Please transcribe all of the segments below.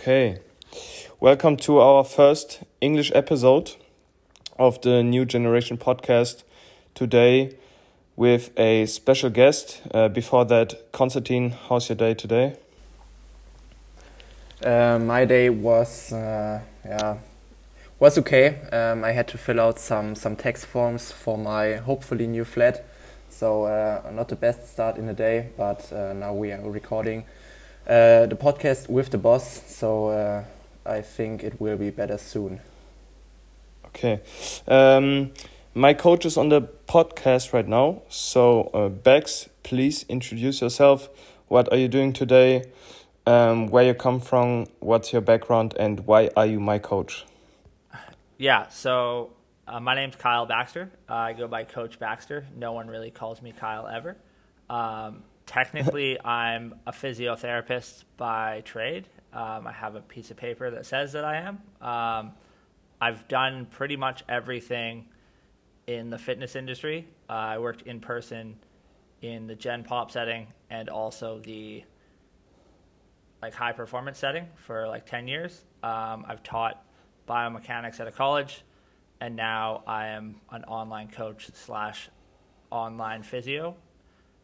Okay. Welcome to our first English episode of the New Generation podcast. Today with a special guest. Uh, before that, Constantin, how's your day today? Uh, my day was uh, yeah was okay. Um, I had to fill out some some tax forms for my hopefully new flat, so uh, not the best start in the day. But uh, now we are recording uh, the podcast with the boss, so uh, I think it will be better soon. Okay. Um, my coach is on the podcast right now. So, uh, Bax, please introduce yourself. What are you doing today? Um, where you come from? What's your background? And why are you my coach? Yeah, so uh, my name's Kyle Baxter. Uh, I go by Coach Baxter. No one really calls me Kyle ever. Um, technically, I'm a physiotherapist by trade. Um, I have a piece of paper that says that I am. Um, I've done pretty much everything in the fitness industry. Uh, I worked in person in the Gen Pop setting and also the like high performance setting for like 10 years. Um, I've taught biomechanics at a college, and now I am an online coach slash online physio.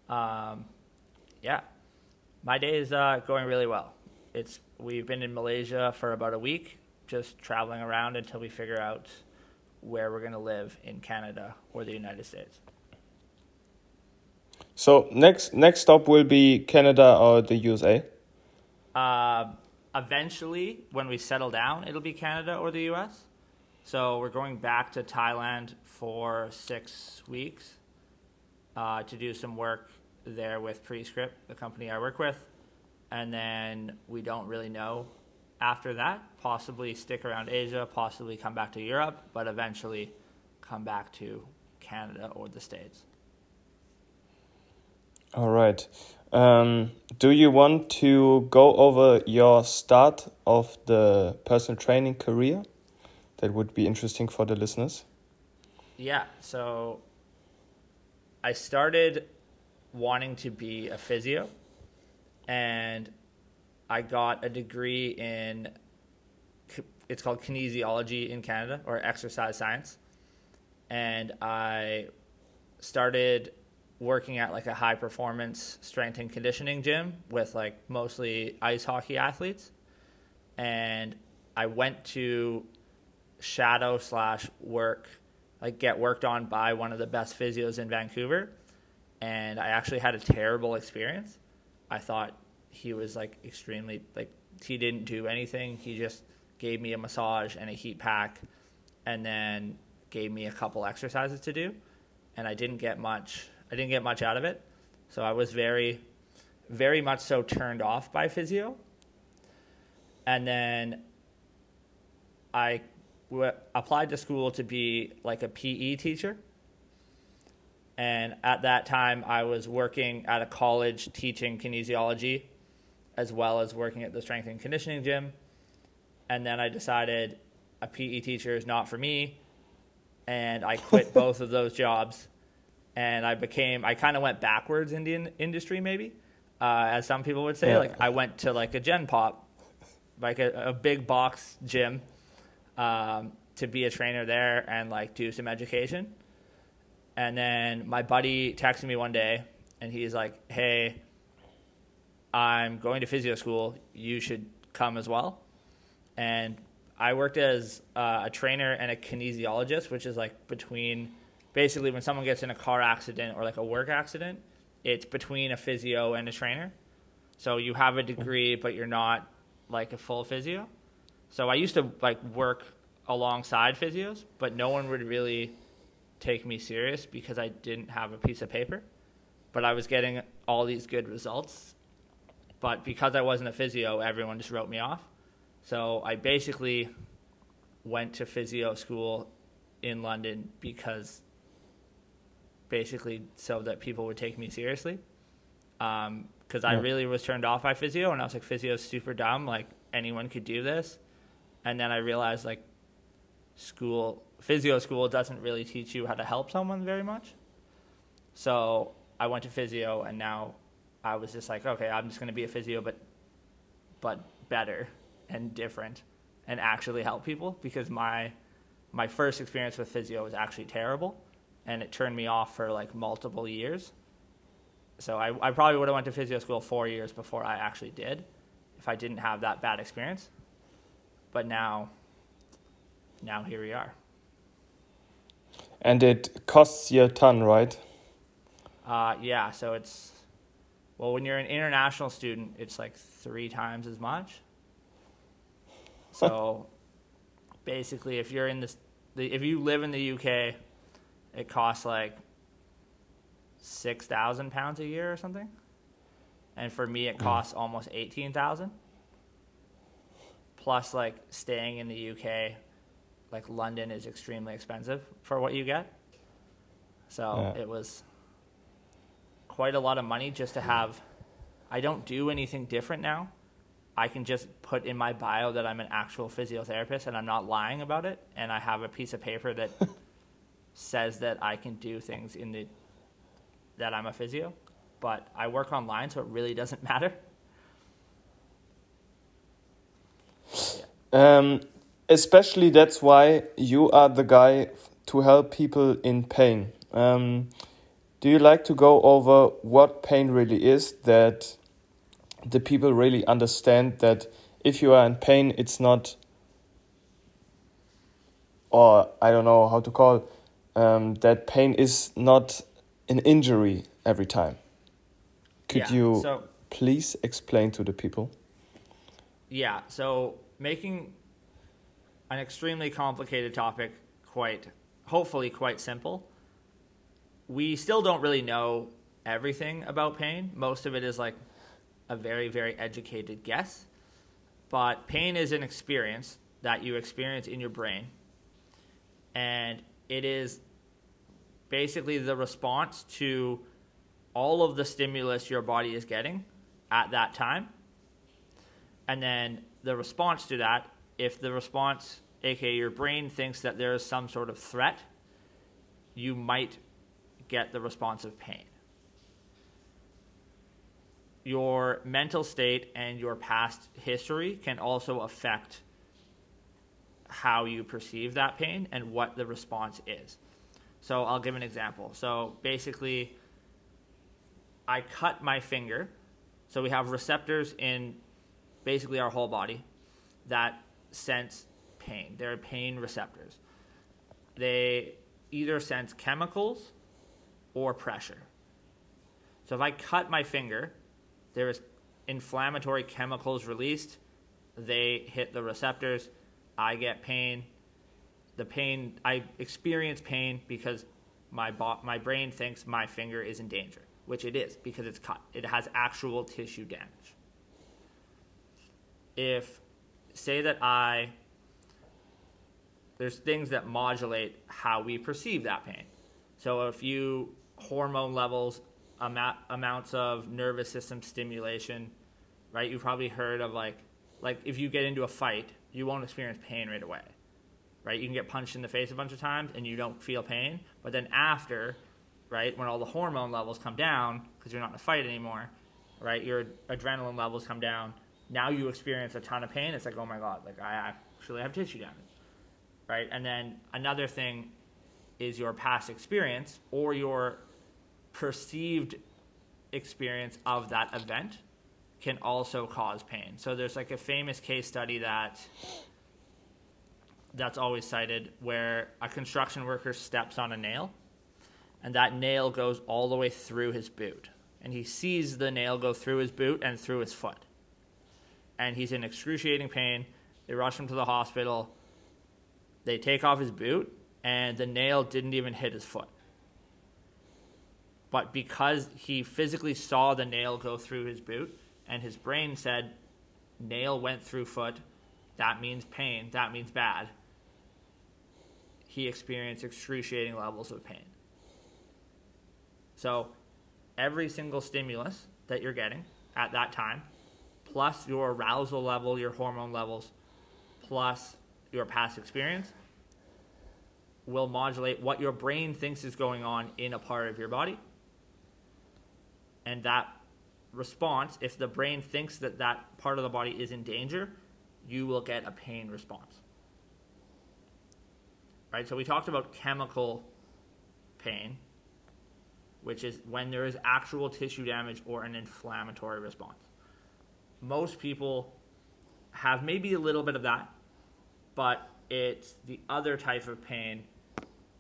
Um, yeah, my day is uh, going really well. It's we've been in Malaysia for about a week, just traveling around until we figure out where we're going to live in Canada or the United States. So next next stop will be Canada or the USA. Uh, eventually, when we settle down, it'll be Canada or the U.S. So we're going back to Thailand for six weeks uh, to do some work there with Prescript, the company I work with, and then we don't really know after that. Possibly stick around Asia, possibly come back to Europe, but eventually come back to Canada or the States. All right. Um, do you want to go over your start of the personal training career? That would be interesting for the listeners. Yeah. So I started wanting to be a physio, and I got a degree in it's called kinesiology in Canada or exercise science, and I started working at like a high performance strength and conditioning gym with like mostly ice hockey athletes, and I went to shadow slash work like get worked on by one of the best physios in Vancouver and I actually had a terrible experience. I thought he was like extremely like he didn't do anything. He just gave me a massage and a heat pack and then gave me a couple exercises to do and I didn't get much I didn't get much out of it. So I was very very much so turned off by physio. And then I w- applied to school to be like a PE teacher and at that time, I was working at a college teaching kinesiology as well as working at the strength and conditioning gym. And then I decided a PE teacher is not for me. And I quit both of those jobs. And I became, I kind of went backwards in the in- industry, maybe, uh, as some people would say. Yeah. Like, I went to like a Gen Pop, like a, a big box gym, um, to be a trainer there and like do some education and then my buddy texted me one day and he's like, hey, I'm going to physio school. You should come as well. And I worked as uh, a trainer and a kinesiologist, which is like between basically when someone gets in a car accident or like a work accident, it's between a physio and a trainer. So you have a degree, but you're not like a full physio. So I used to like work alongside physios, but no one would really take me serious because I didn't have a piece of paper, but I was getting all these good results. But because I wasn't a physio, everyone just wrote me off. So I basically went to physio school in London because basically so that people would take me seriously. Because um, yeah. I really was turned off by physio, and I was like, physio's super dumb. Like anyone could do this. And then I realized like school physio school doesn't really teach you how to help someone very much. So I went to physio, and now I was just like, okay, I'm just going to be a physio, but but better, and different and actually help people because my my first experience with physio was actually terrible and it turned me off for like multiple years. So I, I probably would have went to physio school four years before I actually did if I didn't have that bad experience. But now now here we are. And it costs you a ton, right? Uh, yeah, so it's well, when you're an international student, it's like three times as much. So basically, if you're in this, if you live in the UK, it costs like six thousand pounds a year or something, and for me, it costs mm. almost eighteen thousand. Plus, like staying in the UK, like London is extremely expensive for what you get. So yeah. it was quite a lot of money just to have. I don't do anything different now. I can just put in my bio that I'm an actual physiotherapist and I'm not lying about it. And I have a piece of paper that says that I can do things in the that I'm a physio. But I work online, so it really doesn't matter. Yeah. Um, especially that's why you are the guy to help people in pain. Um, do you like to go over what pain really is that the people really understand that if you are in pain it's not or i don't know how to call um, that pain is not an injury every time could yeah, you so, please explain to the people yeah so making an extremely complicated topic quite hopefully quite simple we still don't really know everything about pain. Most of it is like a very, very educated guess. But pain is an experience that you experience in your brain. And it is basically the response to all of the stimulus your body is getting at that time. And then the response to that, if the response, aka your brain, thinks that there is some sort of threat, you might get the response of pain. Your mental state and your past history can also affect how you perceive that pain and what the response is. So I'll give an example. So basically, I cut my finger. So we have receptors in basically our whole body that sense pain. They're pain receptors. They either sense chemicals or pressure. So if I cut my finger, there is inflammatory chemicals released. They hit the receptors. I get pain. The pain I experience pain because my bo- my brain thinks my finger is in danger, which it is because it's cut. It has actual tissue damage. If say that I there's things that modulate how we perceive that pain. So if you hormone levels, amount, amounts of nervous system stimulation, right? You've probably heard of like, like if you get into a fight, you won't experience pain right away, right? You can get punched in the face a bunch of times and you don't feel pain, but then after, right, when all the hormone levels come down because you're not in a fight anymore, right? Your adrenaline levels come down. Now you experience a ton of pain. It's like, oh my god, like I actually have tissue damage, right? And then another thing is your past experience or your perceived experience of that event can also cause pain. So there's like a famous case study that that's always cited where a construction worker steps on a nail and that nail goes all the way through his boot and he sees the nail go through his boot and through his foot. And he's in excruciating pain. They rush him to the hospital. They take off his boot and the nail didn't even hit his foot. But because he physically saw the nail go through his boot and his brain said nail went through foot. That means pain. That means bad. He experienced excruciating levels of pain. So every single stimulus that you're getting at that time plus your arousal level your hormone levels plus your past experience will modulate what your brain thinks is going on in a part of your body and that response, if the brain thinks that that part of the body is in danger, you will get a pain response. Right? So we talked about chemical pain, which is when there is actual tissue damage or an inflammatory response. Most people have maybe a little bit of that, but it's the other type of pain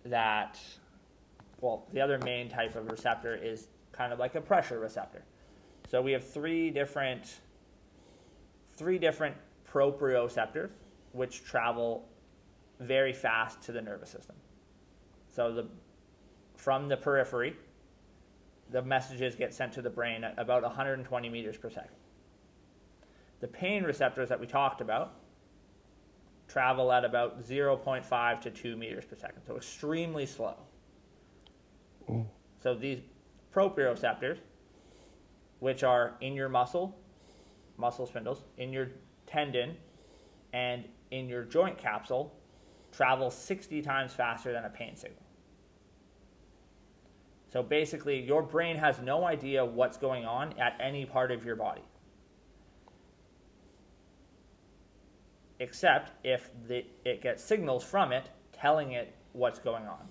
that, well, the other main type of receptor is kind of like a pressure receptor. So we have three different, three different proprioceptors which travel very fast to the nervous system. So the from the periphery, the messages get sent to the brain at about 120 meters per second. The pain receptors that we talked about travel at about 0.5 to 2 meters per second, so extremely slow. Ooh. So these proprioceptors, which are in your muscle, muscle spindles, in your tendon, and in your joint capsule, travel 60 times faster than a pain signal. So basically, your brain has no idea what's going on at any part of your body. Except if the, it gets signals from it telling it what's going on.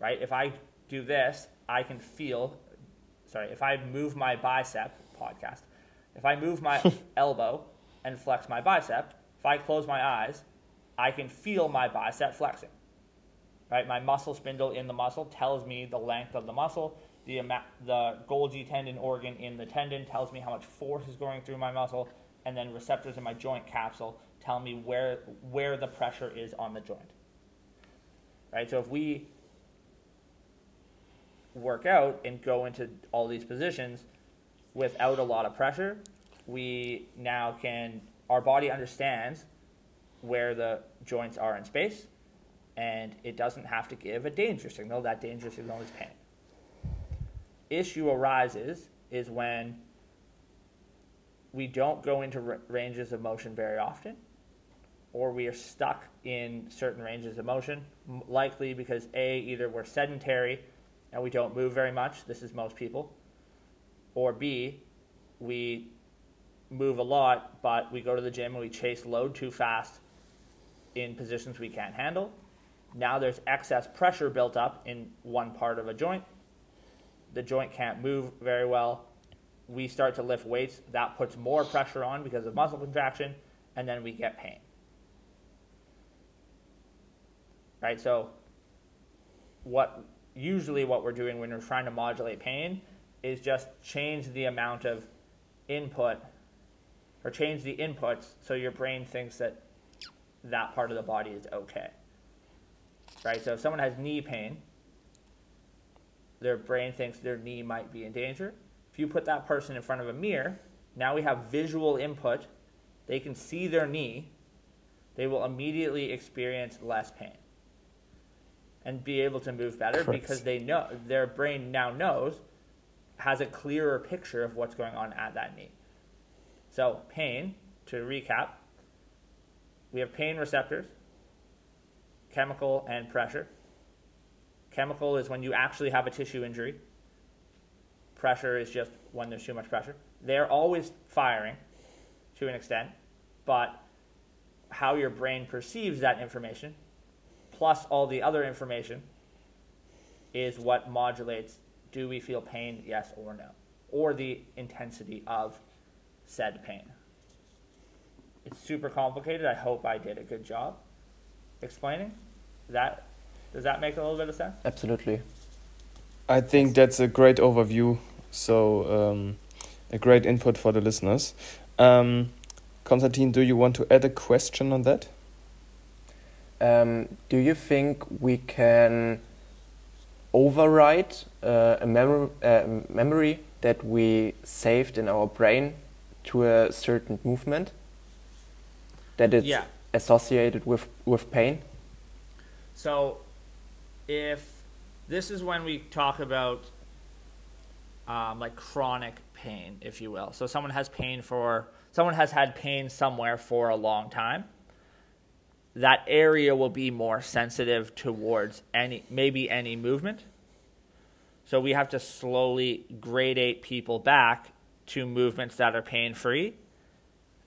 Right? If I do this, I can feel, sorry, if I move my bicep, podcast, if I move my elbow and flex my bicep, if I close my eyes, I can feel my bicep flexing right? My muscle spindle in the muscle tells me the length of the muscle. The, the Golgi tendon organ in the tendon tells me how much force is going through my muscle, and then receptors in my joint capsule tell me where, where the pressure is on the joint. Right? So if we work out and go into all these positions without a lot of pressure, we now can, our body understands where the joints are in space and it doesn't have to give a danger signal. That danger signal is pain. Issue arises is when we don't go into ranges of motion very often, or we are stuck in certain ranges of motion, likely because A, either we're sedentary and we don't move very much, this is most people, or B, we move a lot, but we go to the gym and we chase load too fast in positions we can't handle now there's excess pressure built up in one part of a joint. The joint can't move very well. We start to lift weights. That puts more pressure on because of muscle contraction, and then we get pain. Right? So, what usually what we're doing when we're trying to modulate pain is just change the amount of input or change the inputs so your brain thinks that that part of the body is okay right? So if someone has knee pain, their brain thinks their knee might be in danger. If you put that person in front of a mirror, now we have visual input. They can see their knee. They will immediately experience less pain and be able to move better because they know their brain now knows has a clearer picture of what's going on at that knee. So, pain, to recap, we have pain receptors, chemical and pressure. Chemical is when you actually have a tissue injury. Pressure is just when there's too much pressure. They're always firing to an extent, but how your brain perceives that information, plus all the other information, is what modulates do we feel pain, yes or no, or the intensity of said pain. It's super complicated. I hope I did a good job explaining. That does that make a little bit of sense? Absolutely. I think that's a great overview. So um, a great input for the listeners. Um, Constantin, do you want to add a question on that? Um, do you think we can overwrite uh, a mem uh, memory that we saved in our brain to a certain movement that is yeah. associated with, with pain? So, if this is when we talk about um, like chronic pain, if you will. So, someone has pain for, someone has had pain somewhere for a long time. That area will be more sensitive towards any, maybe any movement. So, we have to slowly gradate people back to movements that are pain free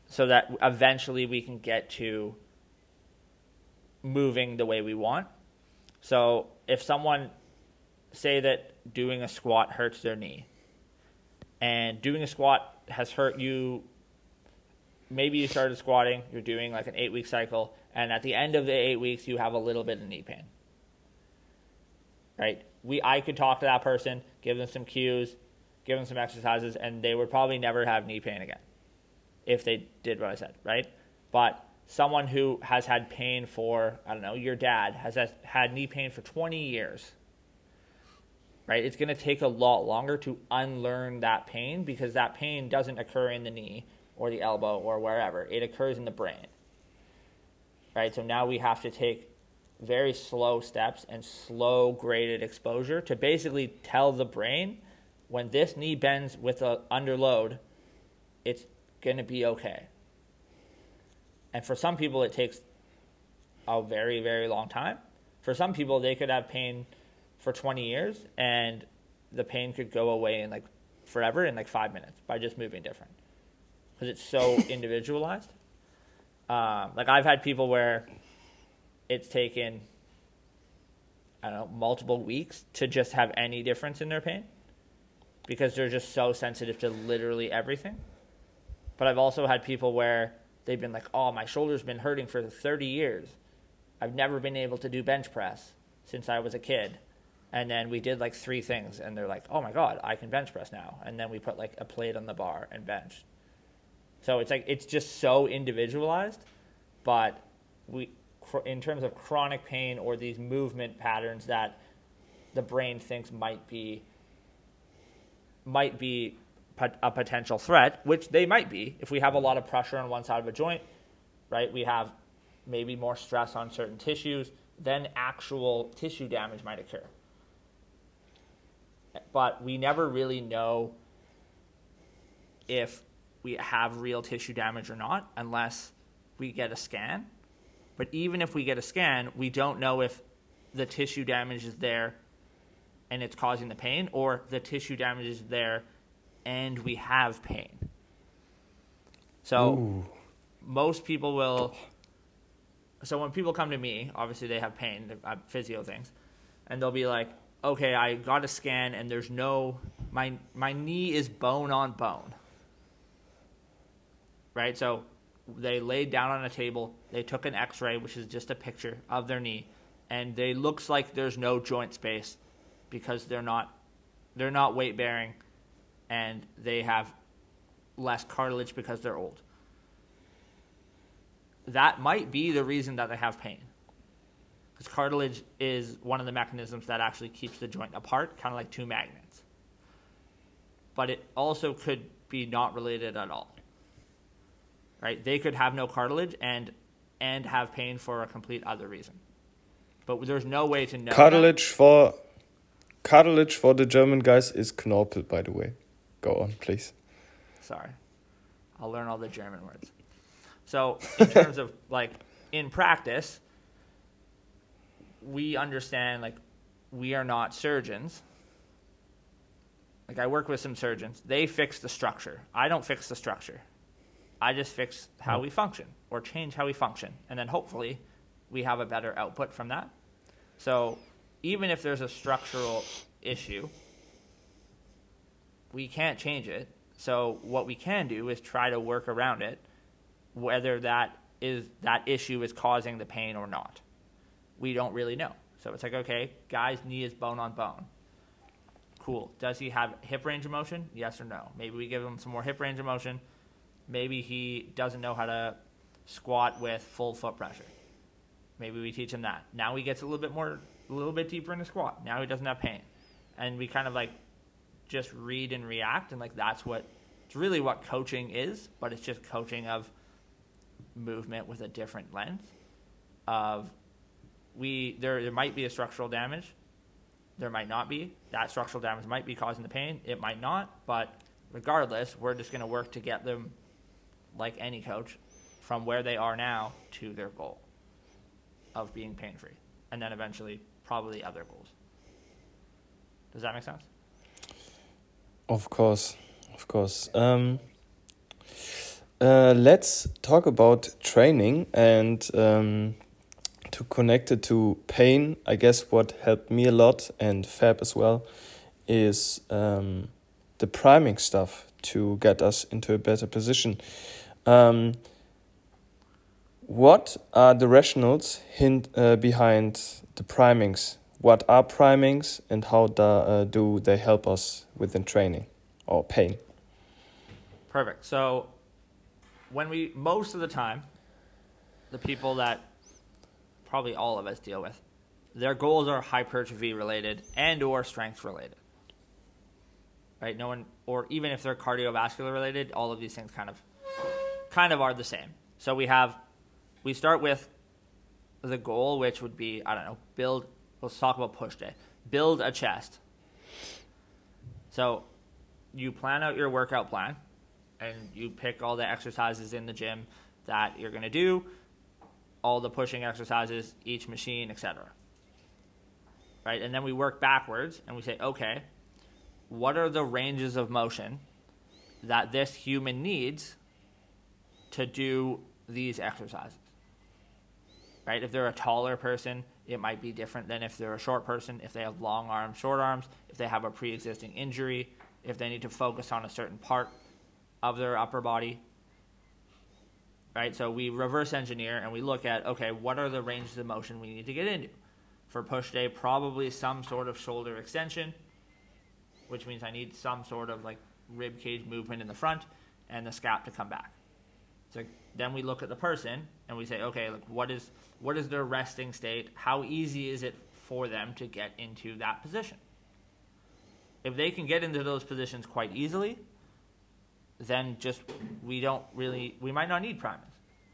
so that eventually we can get to moving the way we want. So if someone say that doing a squat hurts their knee and doing a squat has hurt you maybe you started squatting, you're doing like an 8 week cycle and at the end of the 8 weeks you have a little bit of knee pain. Right? We I could talk to that person, give them some cues, give them some exercises and they would probably never have knee pain again if they did what I said, right? But someone who has had pain for, I don't know, your dad has had knee pain for 20 years, right? It's going to take a lot longer to unlearn that pain because that pain doesn't occur in the knee or the elbow or wherever. It occurs in the brain, right? So now we have to take very slow steps and slow graded exposure to basically tell the brain when this knee bends with a under load, it's going to be okay. And for some people, it takes a very, very long time. For some people, they could have pain for 20 years and the pain could go away in like forever in like five minutes by just moving different because it's so individualized. Um, like I've had people where it's taken, I don't know, multiple weeks to just have any difference in their pain because they're just so sensitive to literally everything. But I've also had people where they've been like, oh, my shoulder's been hurting for 30 years. I've never been able to do bench press since I was a kid. And then we did like three things, and they're like, oh my God, I can bench press now. And then we put like a plate on the bar and bench. So it's like, it's just so individualized. But we, in terms of chronic pain or these movement patterns that the brain thinks might be, might be a potential threat, which they might be if we have a lot of pressure on one side of a joint, right? We have maybe more stress on certain tissues, then actual tissue damage might occur. But we never really know if we have real tissue damage or not unless we get a scan. But even if we get a scan, we don't know if the tissue damage is there and it's causing the pain or the tissue damage is there and we have pain. So Ooh. most people will. So when people come to me, obviously they have pain, physio things, and they'll be like, "Okay, I got a scan, and there's no my my knee is bone on bone." Right. So they laid down on a table. They took an X-ray, which is just a picture of their knee, and they looks like there's no joint space because they're not they're not weight bearing and they have less cartilage because they're old. That might be the reason that they have pain. Because cartilage is one of the mechanisms that actually keeps the joint apart, kind of like two magnets. But it also could be not related at all. Right? They could have no cartilage and and have pain for a complete other reason. But there's no way to know. Cartilage that. for cartilage for the German guys is Knorpel, by the way. Go on, please. Sorry. I'll learn all the German words. So, in terms of like in practice, we understand like we are not surgeons. Like I work with some surgeons. They fix the structure. I don't fix the structure. I just fix how hmm. we function or change how we function. And then hopefully we have a better output from that. So even if there's a structural issue, we can't change it. So what we can do is try to work around it, whether that is that issue is causing the pain or not. We don't really know. So it's like, okay, guy's knee is bone on bone. Cool. Does he have hip range of motion? Yes or no? Maybe we give him some more hip range of motion. Maybe he doesn't know how to squat with full foot pressure. Maybe we teach him that. Now he gets a little bit more, a little bit deeper in the squat. Now he doesn't have pain. And we kind of like just read and react and like that's what it's really what coaching is but it's just coaching of movement with a different lens of we there there might be a structural damage there might not be that structural damage might be causing the pain it might not but regardless we're just going to work to get them like any coach from where they are now to their goal of being pain free and then eventually probably other goals does that make sense of course, of course. Um, uh, let's talk about training and um, to connect it to pain. I guess what helped me a lot and Fab as well is um, the priming stuff to get us into a better position. Um, what are the rationals hint, uh, behind the primings? What are primings and how do, uh, do they help us within training or pain? Perfect. So when we most of the time, the people that probably all of us deal with, their goals are hypertrophy related and or strength related. Right? No one or even if they're cardiovascular related, all of these things kind of kind of are the same. So we have we start with the goal which would be, I don't know, build let's talk about push day. Build a chest. So you plan out your workout plan and you pick all the exercises in the gym that you're going to do, all the pushing exercises, each machine, etc. Right? And then we work backwards and we say, okay, what are the ranges of motion that this human needs to do these exercises? Right? If they're a taller person, it might be different than if they're a short person, if they have long arms, short arms, if they have a pre existing injury, if they need to focus on a certain part of their upper body. Right? So we reverse engineer and we look at okay, what are the ranges of motion we need to get into? For push day, probably some sort of shoulder extension, which means I need some sort of like rib cage movement in the front and the scap to come back. So then we look at the person and we say, okay, like what is what is their resting state? How easy is it for them to get into that position? If they can get into those positions quite easily, then just we don't really we might not need primings.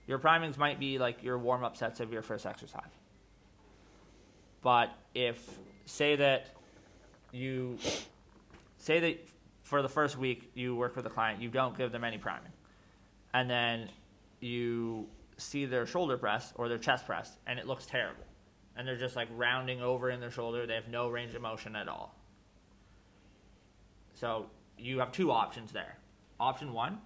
Your primings might be like your warm up sets of your first exercise. But if say that you say that for the first week you work with a client, you don't give them any priming, and then you see their shoulder press or their chest press and it looks terrible, and they're just like rounding over in their shoulder, they have no range of motion at all. So you have two options there option one,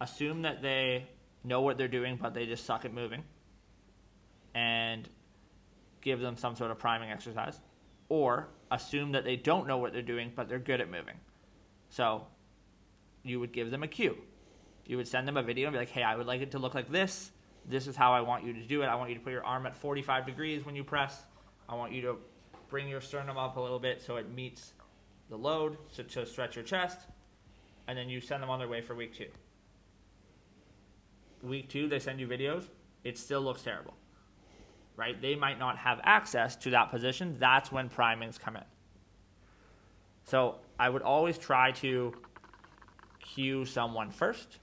assume that they know what they're doing, but they just suck at moving, and give them some sort of priming exercise. Or assume that they don't know what they're doing, but they're good at moving. So you would give them a cue. You would send them a video and be like, hey, I would like it to look like this. This is how I want you to do it. I want you to put your arm at 45 degrees when you press. I want you to bring your sternum up a little bit so it meets the load so to stretch your chest and then you send them on their way for week two. Week two, they send you videos. It still looks terrible, right? They might not have access to that position. That's when primings come in. So I would always try to cue someone first.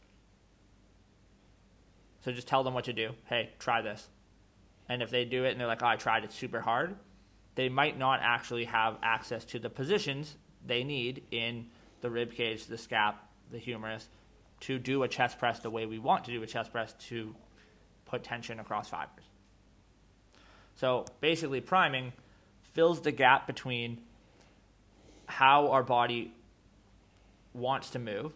So just tell them what to do. Hey, try this. And if they do it and they're like, oh, I tried it super hard, they might not actually have access to the positions they need in the rib cage, the scap, the humerus, to do a chest press the way we want to do a chest press to put tension across fibers. So basically, priming fills the gap between how our body wants to move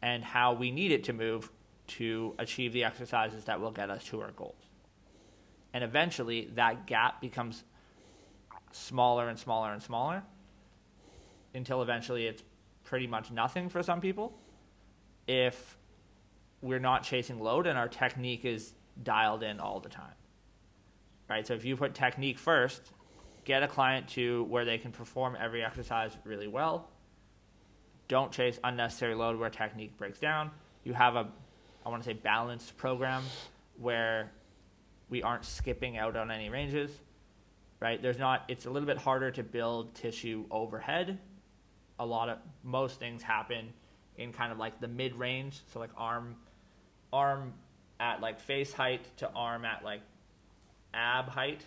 and how we need it to move to achieve the exercises that will get us to our goals. And eventually, that gap becomes smaller and smaller and smaller until eventually it's pretty much nothing for some people if we're not chasing load and our technique is dialed in all the time. Right? So if you put technique first, get a client to where they can perform every exercise really well. Don't chase unnecessary load where technique breaks down. You have a I want to say balanced program where we aren't skipping out on any ranges. Right? There's not it's a little bit harder to build tissue overhead a lot of most things happen in kind of like the mid range, so like arm arm at like face height to arm at like ab height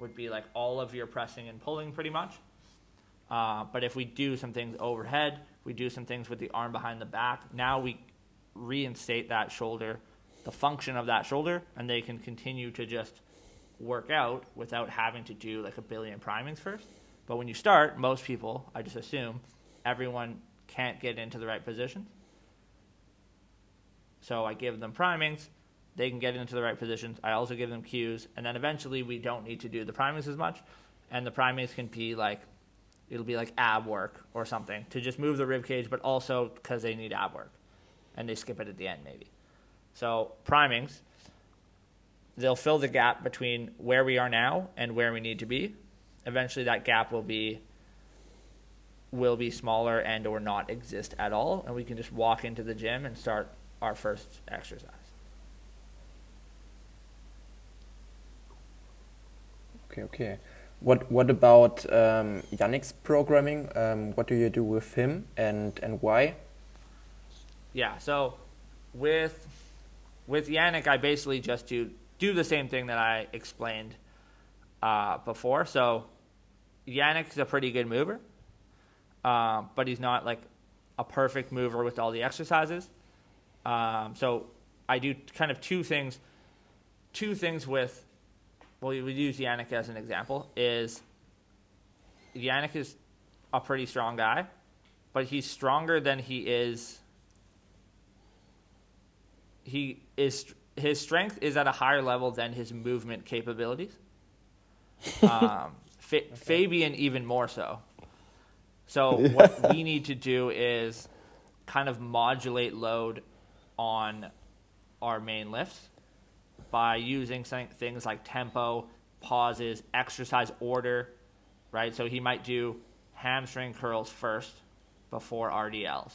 would be like all of your pressing and pulling pretty much. Uh, but if we do some things overhead, we do some things with the arm behind the back. Now we reinstate that shoulder, the function of that shoulder, and they can continue to just work out without having to do like a billion primings first. But when you start, most people, I just assume, everyone can't get into the right positions. So I give them primings, they can get into the right positions. I also give them cues, and then eventually we don't need to do the primings as much, and the primings can be like it'll be like ab work or something to just move the rib cage, but also because they need ab work, and they skip it at the end maybe. So primings, they'll fill the gap between where we are now and where we need to be. Eventually, that gap will be will be smaller and or not exist at all, and we can just walk into the gym and start our first exercise. Okay, okay. What what about um, Jannik's programming? Um, what do you do with him and and why? Yeah, so with with Jannik, I basically just do do the same thing that I explained uh, before. So Jannik is a pretty good mover, uh, but he's not like a perfect mover with all the exercises. Um, so I do kind of two things. Two things with well, we use Jannik as an example, is Jannik is a pretty strong guy, but he's stronger than he is. He is his strength is at a higher level than his movement capabilities. Um, Fa- Fabian even more so. So what we need to do is kind of modulate load on our main lifts by using things like tempo, pauses, exercise order, right? So he might do hamstring curls first before RDLs.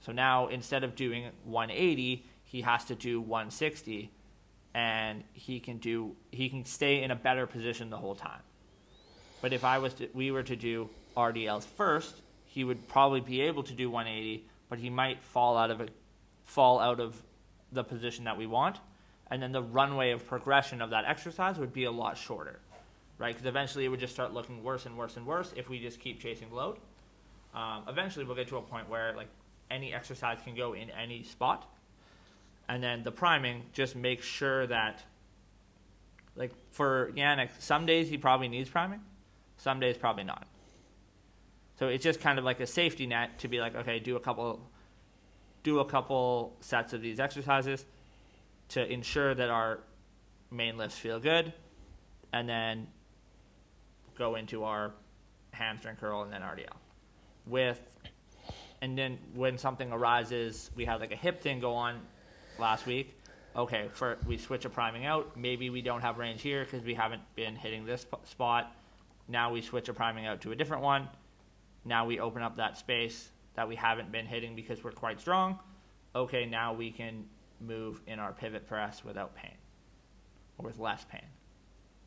So now instead of doing 180, he has to do 160 and he can do he can stay in a better position the whole time. But if I was to, we were to do RDLs first, he would probably be able to do 180, but he might fall out of a fall out of the position that we want and then the runway of progression of that exercise would be a lot shorter, right? Because eventually it would just start looking worse and worse and worse if we just keep chasing load. Um, eventually we'll get to a point where like any exercise can go in any spot, and then the priming just makes sure that, like for Jannik, some days he probably needs priming, some days probably not. So it's just kind of like a safety net to be like, okay, do a couple, do a couple sets of these exercises to ensure that our main lifts feel good, and then go into our hamstring curl and then RDL. With and then when something arises, we had like a hip thing go on last week. Okay, for we switch a priming out. Maybe we don't have range here because we haven't been hitting this spot. Now we switch a priming out to a different one. Now we open up that space that we haven't been hitting because we're quite strong. Okay, now we can move in our pivot press without pain or with less pain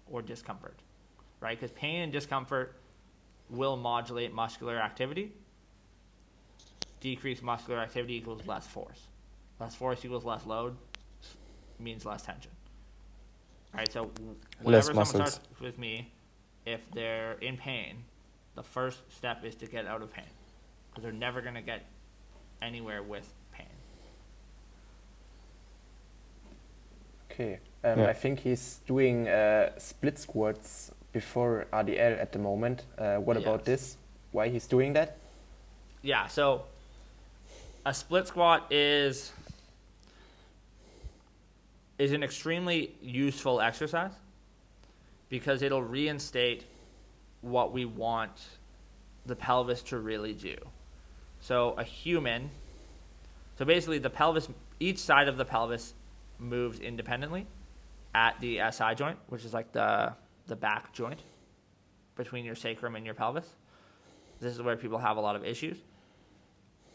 or discomfort, right? Because pain and discomfort will modulate muscular activity. Decreased muscular activity equals less force. Less force equals less load, means less tension. All right, so whenever someone starts with me, if they're in pain, the first step is to get out of pain because they're never going to get anywhere with pain. Okay. Um, yeah. I think he's doing uh, split squats before RDL at the moment. Uh, what yes. about this? Why he's doing that? Yeah. So a split squat is is an extremely useful exercise because it'll reinstate what we want the pelvis to really do. So a human so basically the pelvis each side of the pelvis moves independently at the SI joint, which is like the the back joint between your sacrum and your pelvis. This is where people have a lot of issues.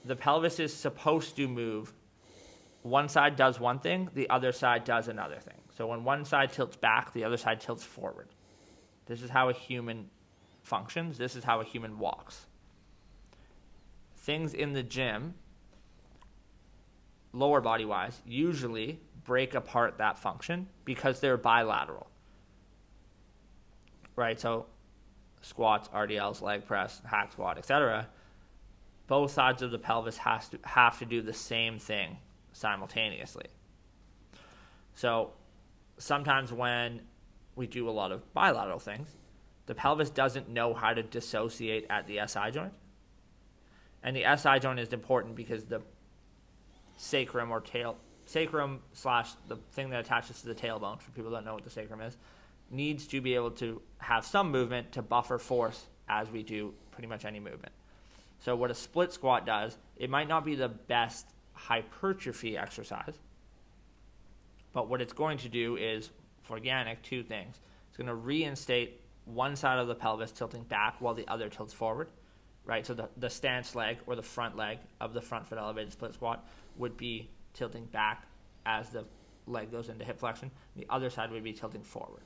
The pelvis is supposed to move. One side does one thing, the other side does another thing. So when one side tilts back, the other side tilts forward. This is how a human functions. This is how a human walks. Things in the gym, lower body wise, usually break apart that function because they're bilateral. Right? So squats, RDLs, leg press, hack squat, etc. Both sides of the pelvis has to have to do the same thing simultaneously. So sometimes when we do a lot of bilateral things, the pelvis doesn't know how to dissociate at the SI joint. And the SI joint is important because the sacrum or tail sacrum slash the thing that attaches to the tailbone for people that don't know what the sacrum is needs to be able to have some movement to buffer force as we do pretty much any movement. So what a split squat does, it might not be the best hypertrophy exercise, but what it's going to do is for organic two things. It's going to reinstate one side of the pelvis tilting back while the other tilts forward, right? So the, the stance leg or the front leg of the front foot elevated split squat would be tilting back as the leg goes into hip flexion. The other side would be tilting forward.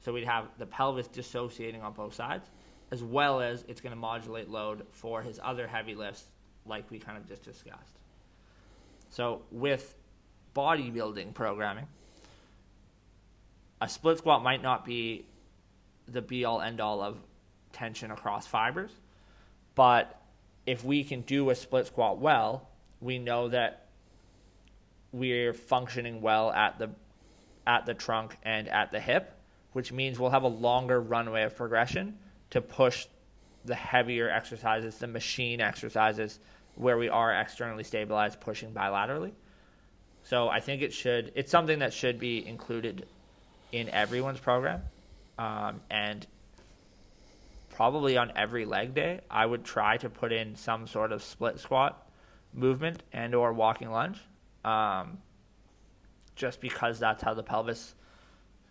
So we'd have the pelvis dissociating on both sides, as well as it's going to modulate load for his other heavy lifts, like we kind of just discussed. So with bodybuilding programming, a split squat might not be the be all end all of tension across fibers, but if we can do a split squat well, we know that we're functioning well at the at the trunk and at the hip, which means we'll have a longer runway of progression to push the heavier exercises, the machine exercises where we are externally stabilized pushing bilaterally. So I think it should it's something that should be included in everyone's program. Um, and probably on every leg day, I would try to put in some sort of split squat movement and or walking lunge. Um, just because that's how the pelvis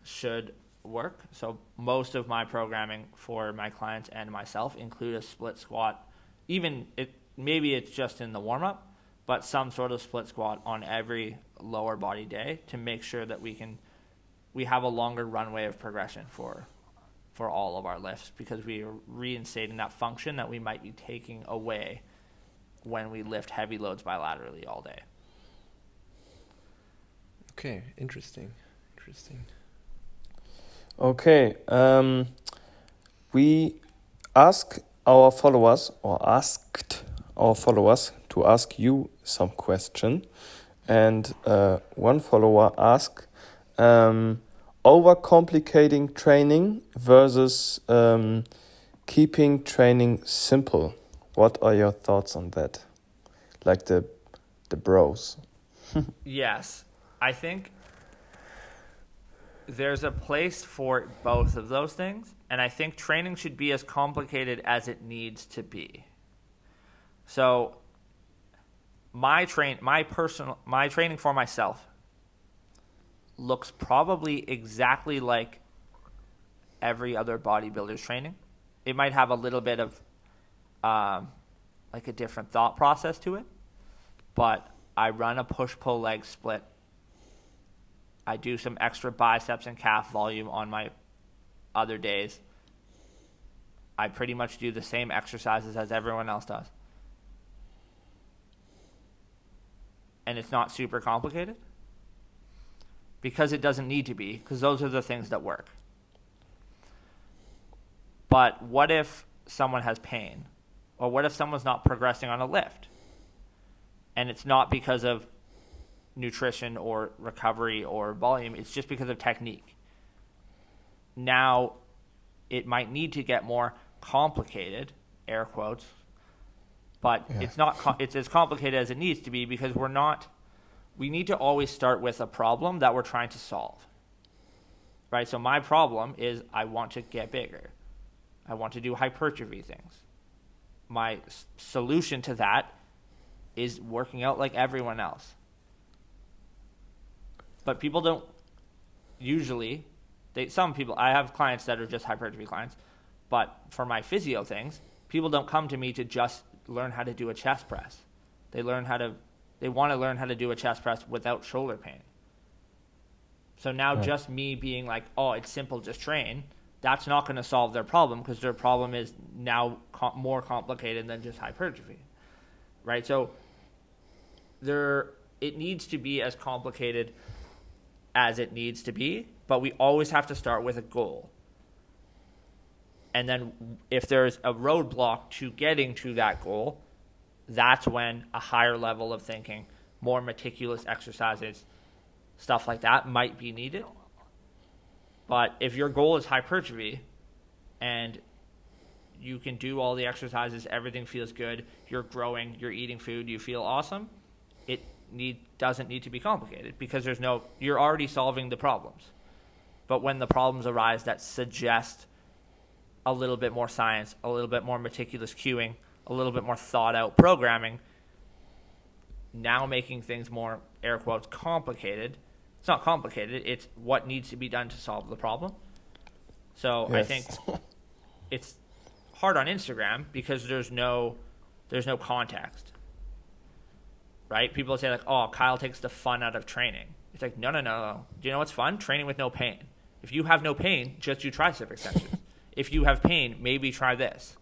should work. So most of my programming for my clients and myself include a split squat. Even it maybe it's just in the warm up, but some sort of split squat on every lower body day to make sure that we can we have a longer runway of progression for for all of our lifts because we are reinstating that function that we might be taking away when we lift heavy loads bilaterally all day. Okay, interesting. Interesting. Okay, um, we ask our followers or asked our followers to ask you some question, and uh, one follower asked, um, overcomplicating training versus um, keeping training simple. What are your thoughts on that? Like the the bros. yes, I think there's a place for both of those things, and I think training should be as complicated as it needs to be. So my train my personal my training for myself looks probably exactly like every other bodybuilder's training. It might have a little bit of um, like a different thought process to it, but I run a push pull leg split I do some extra biceps and calf volume on my other days. I pretty much do the same exercises as everyone else does. And it's not super complicated because it doesn't need to be, because those are the things that work. But what if someone has pain? Or what if someone's not progressing on a lift? And it's not because of nutrition or recovery or volume. It's just because of technique. Now, it might need to get more complicated, air quotes, but yeah. it's not. it's as complicated as it needs to be because we're not. We need to always start with a problem that we're trying to solve. Right. So my problem is I want to get bigger. I want to do hypertrophy things. My s- solution to that is working out like everyone else but people don't usually. They some people I have clients that are just hypertrophy clients, but for my physio things, people don't come to me to just learn how to do a chest press. They learn how to they want to learn how to do a chest press without shoulder pain. So now right. just me being like, "Oh, it's simple, just train." That's not going to solve their problem because their problem is now com- more complicated than just hypertrophy. Right? So there it needs to be as complicated as it needs to be, but we always have to start with a goal. And then if there's a roadblock to getting to that goal, that's when a higher level of thinking, more meticulous exercises, stuff like that might be needed. But if your goal is hypertrophy and you can do all the exercises, everything feels good, you're growing, you're eating food, you feel awesome, need doesn't need to be complicated because there's no you're already solving the problems. But when the problems arise that suggest a little bit more science, a little bit more meticulous cueing, a little bit more thought out programming, now making things more air quotes complicated. It's not complicated, it's what needs to be done to solve the problem. So I think it's hard on Instagram because there's no there's no context. Right? People say like, "Oh, Kyle takes the fun out of training." It's like, "No, no, no, no. Do you know what's fun? Training with no pain. If you have no pain, just do tricep extensions. if you have pain, maybe try this."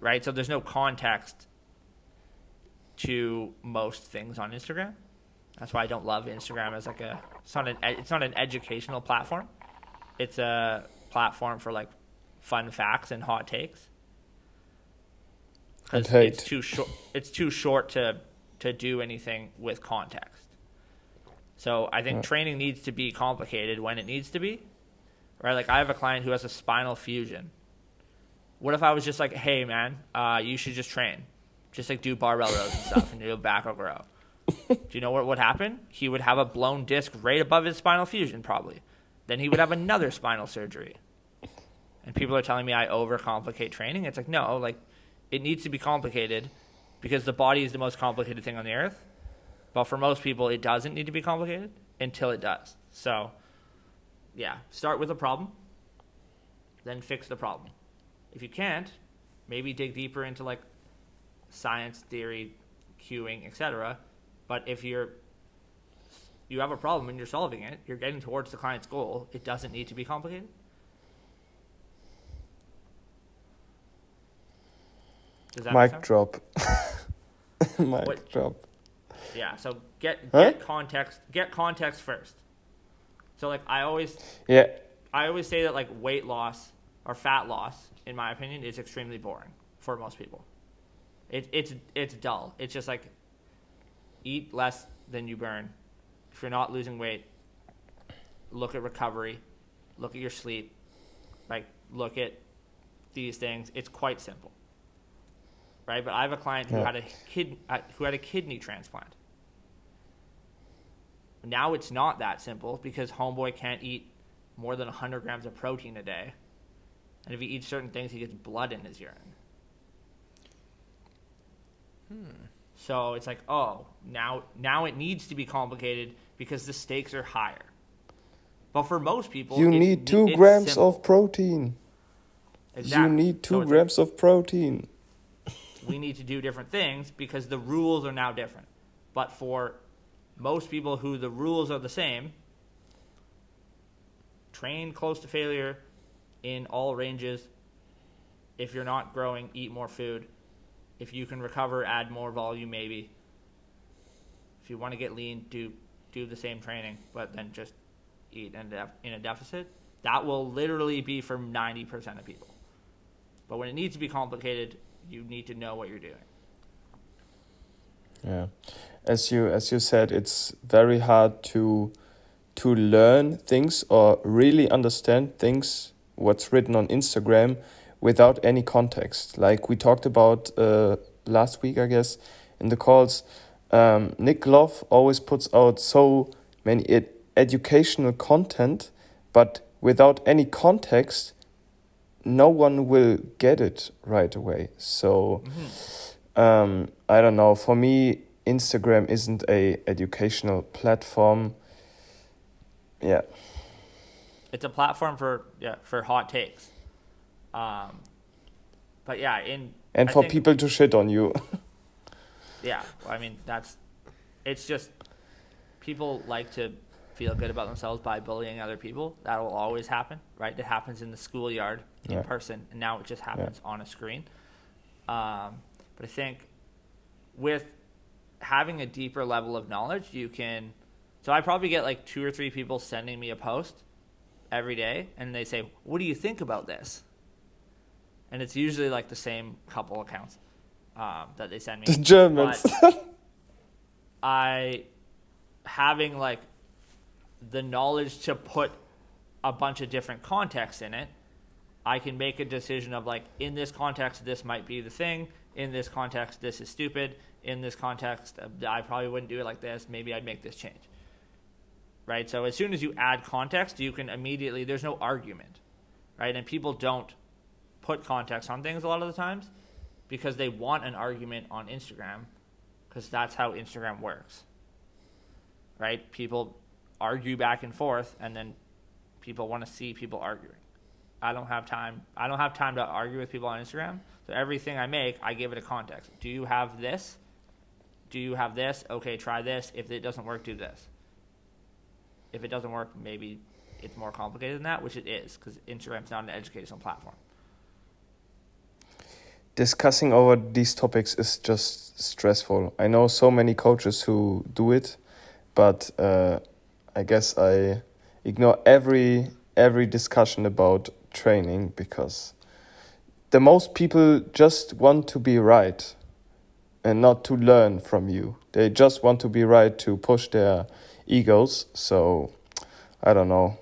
Right? So there's no context to most things on Instagram. That's why I don't love Instagram as like a it's not an it's not an educational platform. It's a platform for like fun facts and hot takes. 'Cause And hate. It's too short. It's too short to to do anything with context. So I think Yeah. training needs to be complicated when it needs to be. Right? Like I have a client who has a spinal fusion. What if I was just like, hey man, uh, you should just train, just like do barbell rows and stuff, and your back will grow. Do you know what would happen? He would have a blown disc right above his spinal fusion, probably. Then he would have another spinal surgery. And people are telling me I overcomplicate training. It's like, no, like, it needs to be complicated because the body is the most complicated thing on the earth. But for most people, it doesn't need to be complicated until it does. So, yeah, start with a problem, then fix the problem. If you can't, maybe dig deeper into like science, theory, cueing, etc. But if you're you have a problem and you're solving it, you're getting towards the client's goal. It doesn't need to be complicated. Does that make Mic drop. Mic What- drop. Yeah. So get Huh? get context. Get context first. So like I always Yeah. I always say that like weight loss or fat loss, in my opinion, is extremely boring for most people. It, it's it's dull. It's just like eat less than you burn. If you're not losing weight, look at recovery, look at your sleep, like look at these things. It's quite simple, right? But I have a client who Yeah. had a kid uh, who had a kidney transplant. Now it's not that simple because homeboy can't eat more than 100 grams of protein a day. And if he eats certain things, he gets blood in his urine. So it's like, oh, now now it needs to be complicated because the stakes are higher. But for most people, You it- need two grams simple. of protein. Exactly. You need So two like, grams of protein. We need to do different things because the rules are now different. But for most people who the rules are the same, train close to failure in all ranges. If you're not growing, eat more food. If you can recover, add more volume maybe. If you want to get lean, do do the same training, but then just eat in a, in a deficit. That will literally be for 90% of people. But when it needs to be complicated, you need to know what you're doing. Yeah, as you as you said, it's very hard to to learn things or really understand things what's written on Instagram without any context. Like we talked about uh, last week, I guess, in the calls. Um, Nick Love always puts out so many ed- educational content, but without any context, no one will get it right away. So um, I don't know. For me, Instagram isn't a educational platform. Yeah, It's a platform for yeah for hot takes. Um, but yeah, in and I for think- people to shit on you. Yeah, I mean that's it's just people like to feel good about themselves by bullying other people. That will always happen, right? It happens in the schoolyard in Yeah. person, and now it just happens on a screen. Um, but I think with having a deeper level of knowledge, you can. So I probably get like two or three people sending me a post every day, and they say, "What do you think about this?" And it's usually like the same couple accounts um, that they send me. the Germans. I having like the knowledge to put a bunch of different contexts in it, I can make a decision of like in this context this might be the thing, in this context this is stupid, in this context, uh, I probably wouldn't do it like this. Maybe I'd make this change. Right? So as soon as you add context, you can immediately, there's no argument. Right? And people don't put context on things a lot of the times because they want an argument on Instagram because that's how Instagram works. Right? People argue back and forth and then people want to see people arguing. I don't have time. I don't have time to argue with people on Instagram. So everything I make, I give it a context. Do you have this? Do you have this? Okay, try this. If it doesn't work, do this. If it doesn't work, maybe it's more complicated than that, which it is because Instagram's not an educational platform. Discussing over these topics is just stressful. I know so many coaches who do it, but uh, I guess I ignore every every discussion about training because the most people just want to be right and not to learn from you. They just want to be right to push their egos. So I don't know.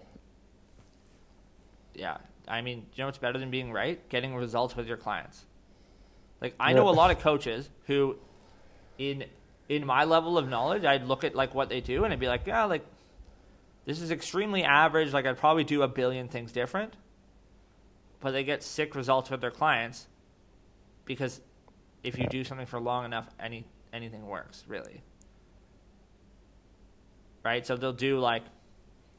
Yeah. I mean, you know what's better than being right? Getting results with your clients. Like I know a lot of coaches who in in my level of knowledge, I'd look at like what they do and I'd be like, yeah, like this is extremely average. Like I'd probably do a billion things different but they get sick results with their clients because if you do something for long enough, any anything works really. Right? So they'll do like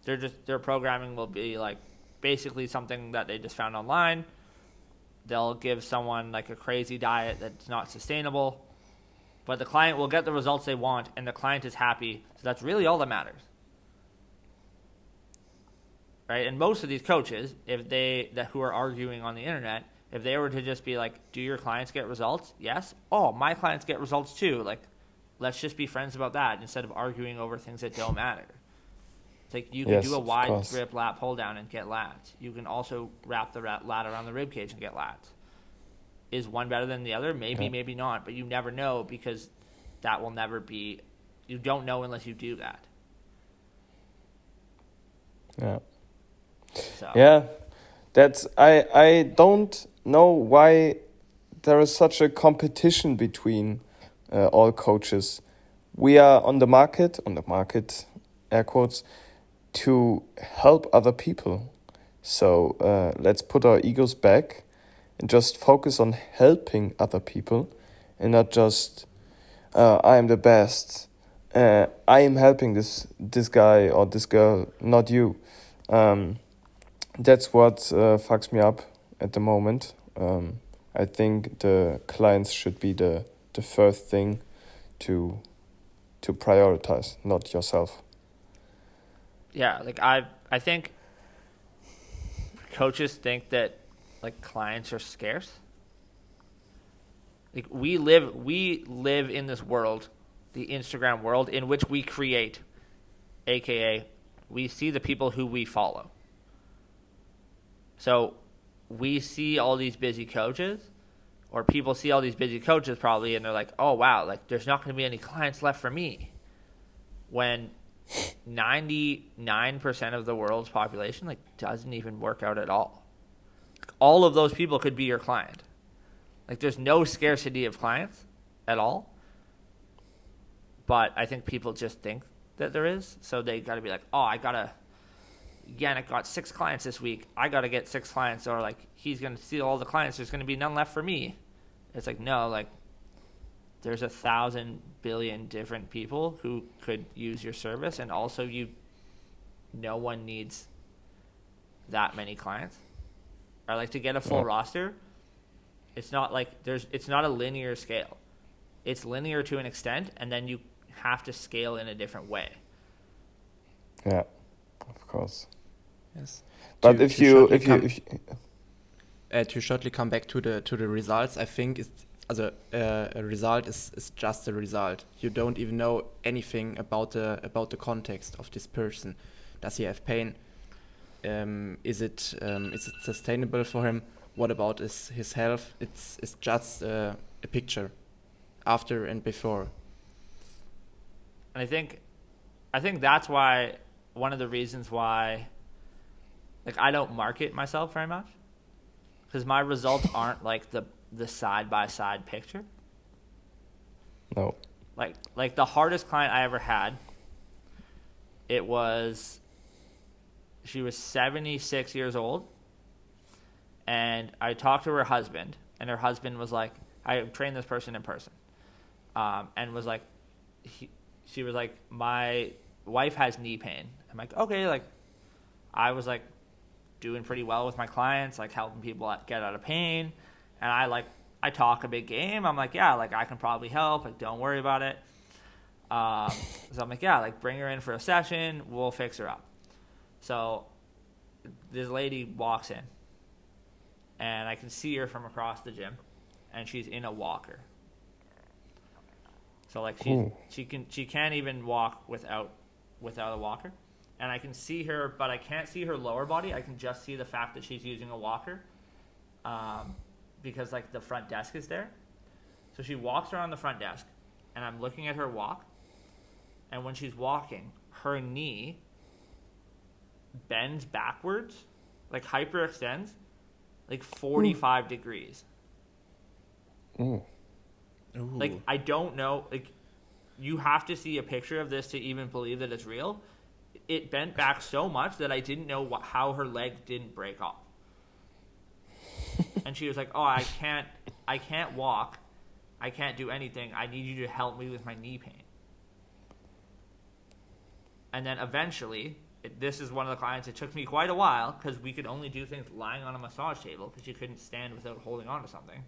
they're just their programming will be like basically something that they just found online. They'll give someone like a crazy diet that's not sustainable, but the client will get the results they want and the client is happy. So that's really all that matters right? And most of these coaches, if they that who are arguing on the internet, if they were to just be like, "Do your clients get results?" Yes. Oh, my clients get results too. Like, let's just be friends about that instead of arguing over things that don't matter. It's like you can yes, do a wide grip lat pull down and get lats. You can also wrap the lat around the rib cage and get lats. Is one better than the other? Maybe, yeah. maybe not. But you never know because that will never be. You don't know unless you do that. Yeah. So. Yeah, that's I I don't know why there is such a competition between uh, all coaches. We are on the market, on the market, air quotes, to help other people. So uh, let's put our egos back and just focus on helping other people and not just uh, I am the best. Uh, I am helping this this guy or this girl, not you. Um, that's what uh, fucks me up at the moment. Um, I think the clients should be the the first thing to to prioritize, not yourself. Yeah, like I I think coaches think that like clients are scarce. Like we live we live in this world, the Instagram world in which we create, aka we see the people who we follow. So we see all these busy coaches, or people see all these busy coaches probably, and they're like, oh, wow, like there's not going to be any clients left for me. When 99% of the world's population like doesn't even work out at all. All of those people could be your client. Like there's no scarcity of clients at all. But I think people just think that there is, so they got to be like, "Oh, I got to Jannik got six clients this week. I got to get six clients, or like he's going to steal all the clients. There's going to be none left for me. It's like no, like there's a thousand billion different people who could use your service, and also you, no one needs that many clients. Or like to get a full yeah. roster, it's not like there's it's not a linear scale. It's linear to an extent, and then you have to scale in a different way. Yeah, of course. Yes. But to, if, to you, if, you, if you uh, to shortly come back to the to the results, I think it's also uh, a result is, is just a result. You don't even know anything about the about the context of this person. Does he have pain? Um, is it um, is it sustainable for him? What about his his health? It's it's just uh, a picture, after and before. And I think, I think that's why one of the reasons why like I don't market myself very much because my results aren't like the the side by side picture. No. Like like the hardest client I ever had. It was. She was seventy six years old. And I talked to her husband, and her husband was like, I trained this person in person, um, and was like, he, she was like, my wife has knee pain. I'm like, okay, like, I was like, doing pretty well with my clients, like helping people get out of pain, and I like, I talk a big game. I'm like, yeah, like I can probably help. Like, don't worry about it. Um, so I'm like, yeah, like bring her in for a session. We'll fix her up. So this lady walks in, and I can see her from across the gym, and she's in a walker. So like she Ooh. she can she can't even walk without without a walker, and I can see her, but I can't see her lower body. I can just see the fact that she's using a walker, um, because like the front desk is there. So she walks around the front desk, and I'm looking at her walk, and when she's walking, her knee bends backwards, like hyperextends, like 45 degrees. Ooh. Ooh. Like I don't know. Like you have to see a picture of this to even believe that it's real. It bent back so much that I didn't know wh- how her leg didn't break off. and she was like, "Oh, I can't. I can't walk. I can't do anything. I need you to help me with my knee pain." And then eventually, it, this is one of the clients. It took me quite a while because we could only do things lying on a massage table because you couldn't stand without holding on to something.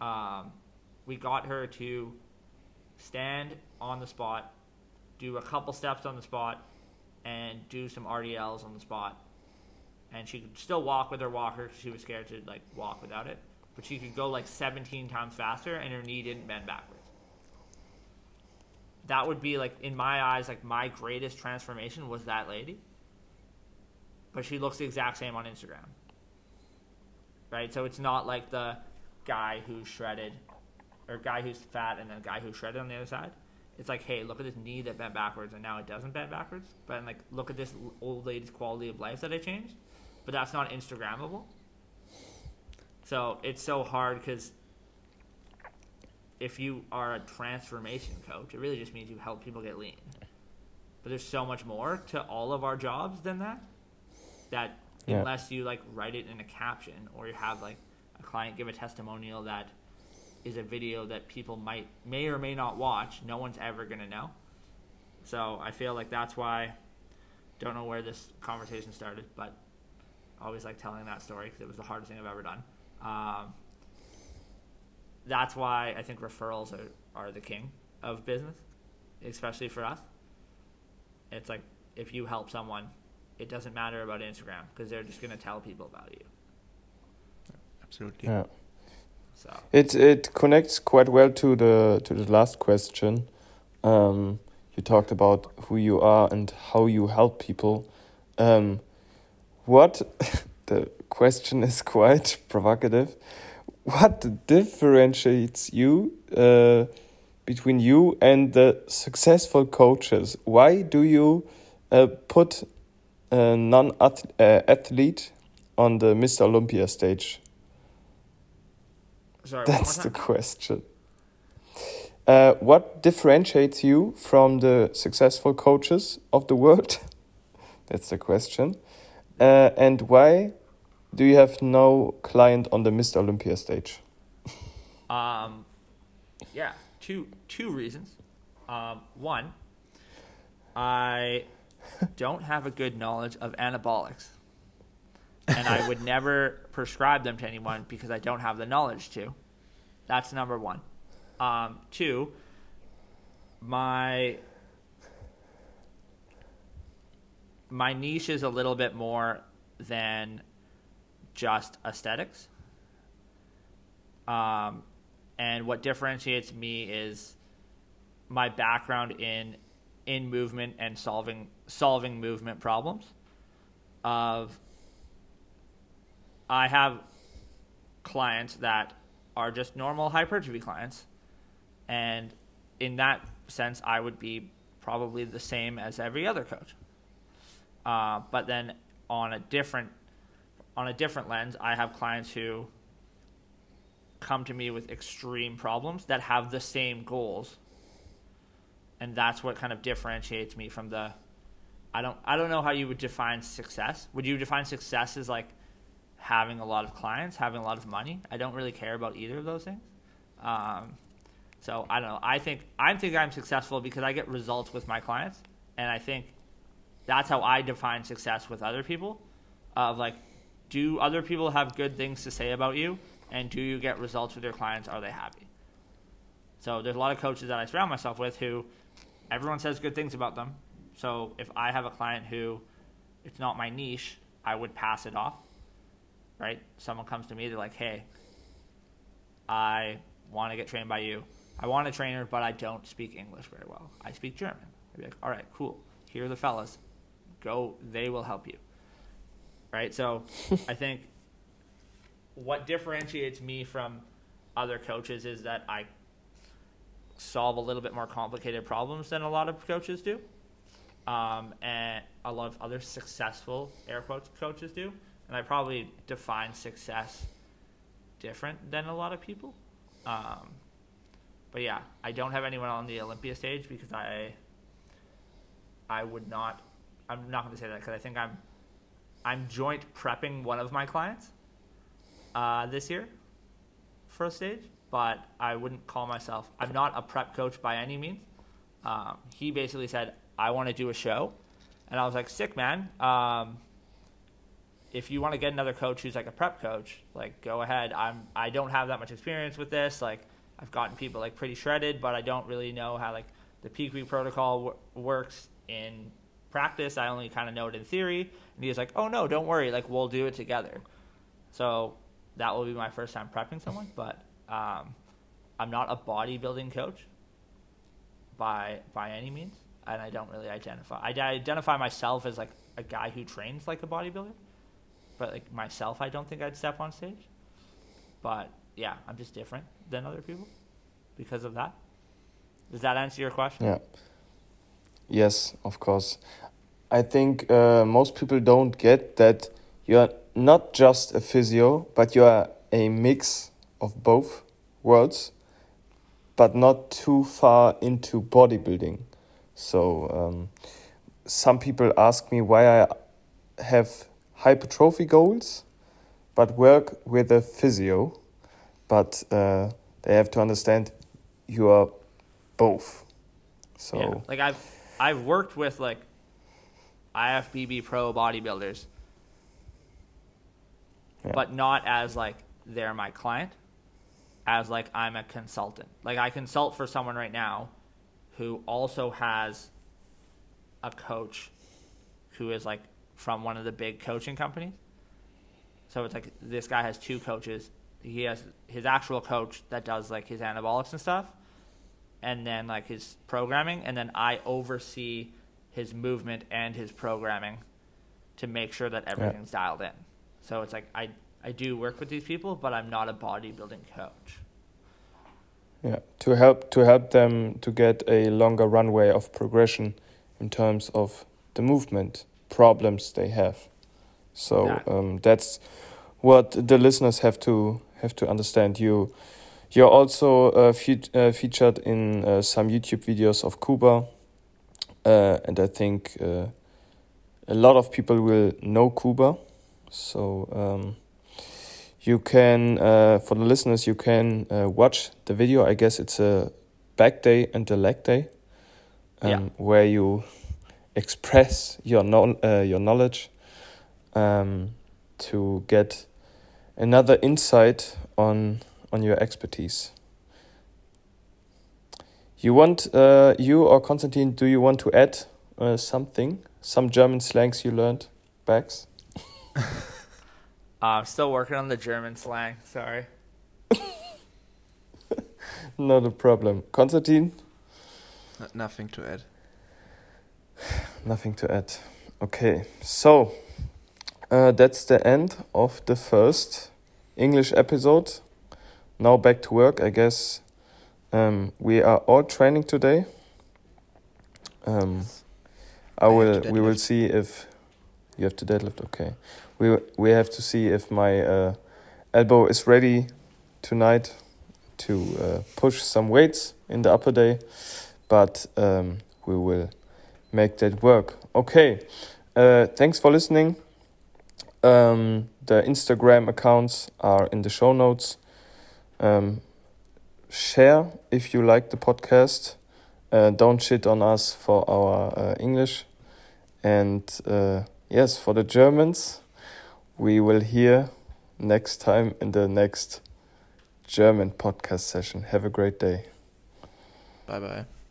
Um, we got her to stand on the spot, do a couple steps on the spot, and do some RDLs on the spot. And she could still walk with her walker 'cause she was scared to like walk without it. But she could go like 17 times faster, and her knee didn't bend backwards. That would be like in my eyes, like my greatest transformation was that lady. But she looks the exact same on Instagram. Right? So it's not like the guy who's shredded or guy who's fat and then a guy who's shredded on the other side. It's like, hey, look at this knee that bent backwards and now it doesn't bend backwards. But I'm like, look at this old lady's quality of life that I changed. But that's not Instagrammable. So it's so hard because if you are a transformation coach, it really just means you help people get lean. But there's so much more to all of our jobs than that. That Yeah. unless you like write it in a caption or you have like a client give a testimonial that is a video that people might may or may not watch, no one's ever gonna know. So I feel like that's why. Don't know where this conversation started, but I always like telling that story because it was the hardest thing I've ever done. Um, that's why I think referrals are, are the king of business, especially for us. It's like if you help someone, it doesn't matter about Instagram because they're just gonna tell people about you. Absolutely. Yeah. So It it connects quite well to the to the last question. Um, you talked about who you are and how you help people. Um, what the question is quite provocative. What differentiates you uh, between you and the successful coaches? Why do you uh, put a non athlete on the Mr. Olympia stage? Sorry. That's the question. Uh, what differentiates you from the successful coaches of the world? That's the question. Uh, and why do you have no client on the Mr. Olympia stage? Um, yeah, two two reasons. Um, one, I don't have a good knowledge of anabolics, and I would never prescribe them to anyone because I don't have the knowledge to. That's number one. Um, two, my my niche is a little bit more than just aesthetics. Um, and what differentiates me is my background in in movement and solving solving movement problems. Of I have clients that are just normal hypertrophy clients, and in that sense, I would be probably the same as every other coach. Uh, but then on a different on a different lens, I have clients who come to me with extreme problems that have the same goals. And that's what kind of differentiates me from the I don't I don't know how you would define success. Would you define success as like having a lot of clients, having a lot of money? I don't really care about either of those things. Um, so I don't know. I think I think I'm successful because I get results with my clients, and I think that's how I define success with other people. Of like, do other people have good things to say about you, and do you get results with your clients? Are they happy? So there's a lot of coaches that I surround myself with who everyone says good things about them, so if I have a client who it's not my niche, I would pass it off. Right? Someone comes to me, they're like, "Hey, I want to get trained by you. I want a trainer, but I don't speak English very well. I speak German." I'd be like, "All right, cool. Here are the fellas. Go. They will help you." Right? So, I think what differentiates me from other coaches is that I solve a little bit more complicated problems than a lot of coaches do um, and a lot of other successful air quotes coaches do. And I probably define success different than a lot of people. Um, but yeah, I don't have anyone on the Olympia stage because I I would not. I'm not going to say that because I think I'm I'm joint prepping one of my clients uh, this year for a stage, but I wouldn't call myself. I'm not a prep coach by any means. Um, he basically said, I want to do a show. And I was like, sick, man. Um, if you want to get another coach who's like a prep coach, like go ahead. I'm I don't have that much experience with this. Like I've gotten people like pretty shredded, but I don't really know how like the peak week protocol w- works in practice. I only kind of know it in theory. And he's like, "Oh no, don't worry. Like we'll do it together." So that will be my first time prepping someone, but um, I'm not a bodybuilding coach by by any means and I don't really identify. I identify myself as like a guy who trains like a bodybuilder, but like myself, I don't think I'd step on stage. But yeah, I'm just different than other people because of that. Does that answer your question? Yeah. Yes, of course. I think uh, most people don't get that you're not just a physio, but you are a mix of both worlds, but not too far into bodybuilding. So um, some people ask me why I have hypertrophy goals, but work with a physio. But uh, they have to understand you are both. So yeah. like I've I've worked with like IFBB pro bodybuilders, yeah. but not as like they're my client, as like I'm a consultant. Like I consult for someone right now who also has a coach who is like from one of the big coaching companies. So it's like this guy has two coaches. He has his actual coach that does like his anabolics and stuff, and then like his programming, and then I oversee his movement and his programming to make sure that everything's yeah. dialed in. So it's like I I do work with these people, but I'm not a bodybuilding coach. Yeah, to help to help them to get a longer runway of progression in terms of the movement problems they have. So um, that's what the listeners have to have to understand. You you're also uh, fe uh, featured in uh, some YouTube videos of Cuba, uh, and I think uh, a lot of people will know Cuba. So. Um, you can uh, for the listeners you can uh, watch the video i guess it's a back day and a leg day um, yeah. where you express your no uh, your knowledge um, to get another insight on on your expertise you want uh, you or Constantin do you want to add uh, something some german slangs you learned Bax Uh, I'm still working on the German slang. Sorry. Not a problem. Constantin? nothing to add. Nothing to add. Okay, so uh, that's the end of the first English episode. Now back to work. I guess um, we are all training today. Um, I will. We will see if you have to deadlift. Okay we we have to see if my uh, elbow is ready tonight to uh, push some weights in the upper day, but um, we will make that work. Okay, uh, thanks for listening. Um, the Instagram accounts are in the show notes. Um, share if you like the podcast. Uh, don't shit on us for our uh, English. And uh, yes, for the Germans, we will hear next time in the next German podcast session. Have a great day. Bye bye.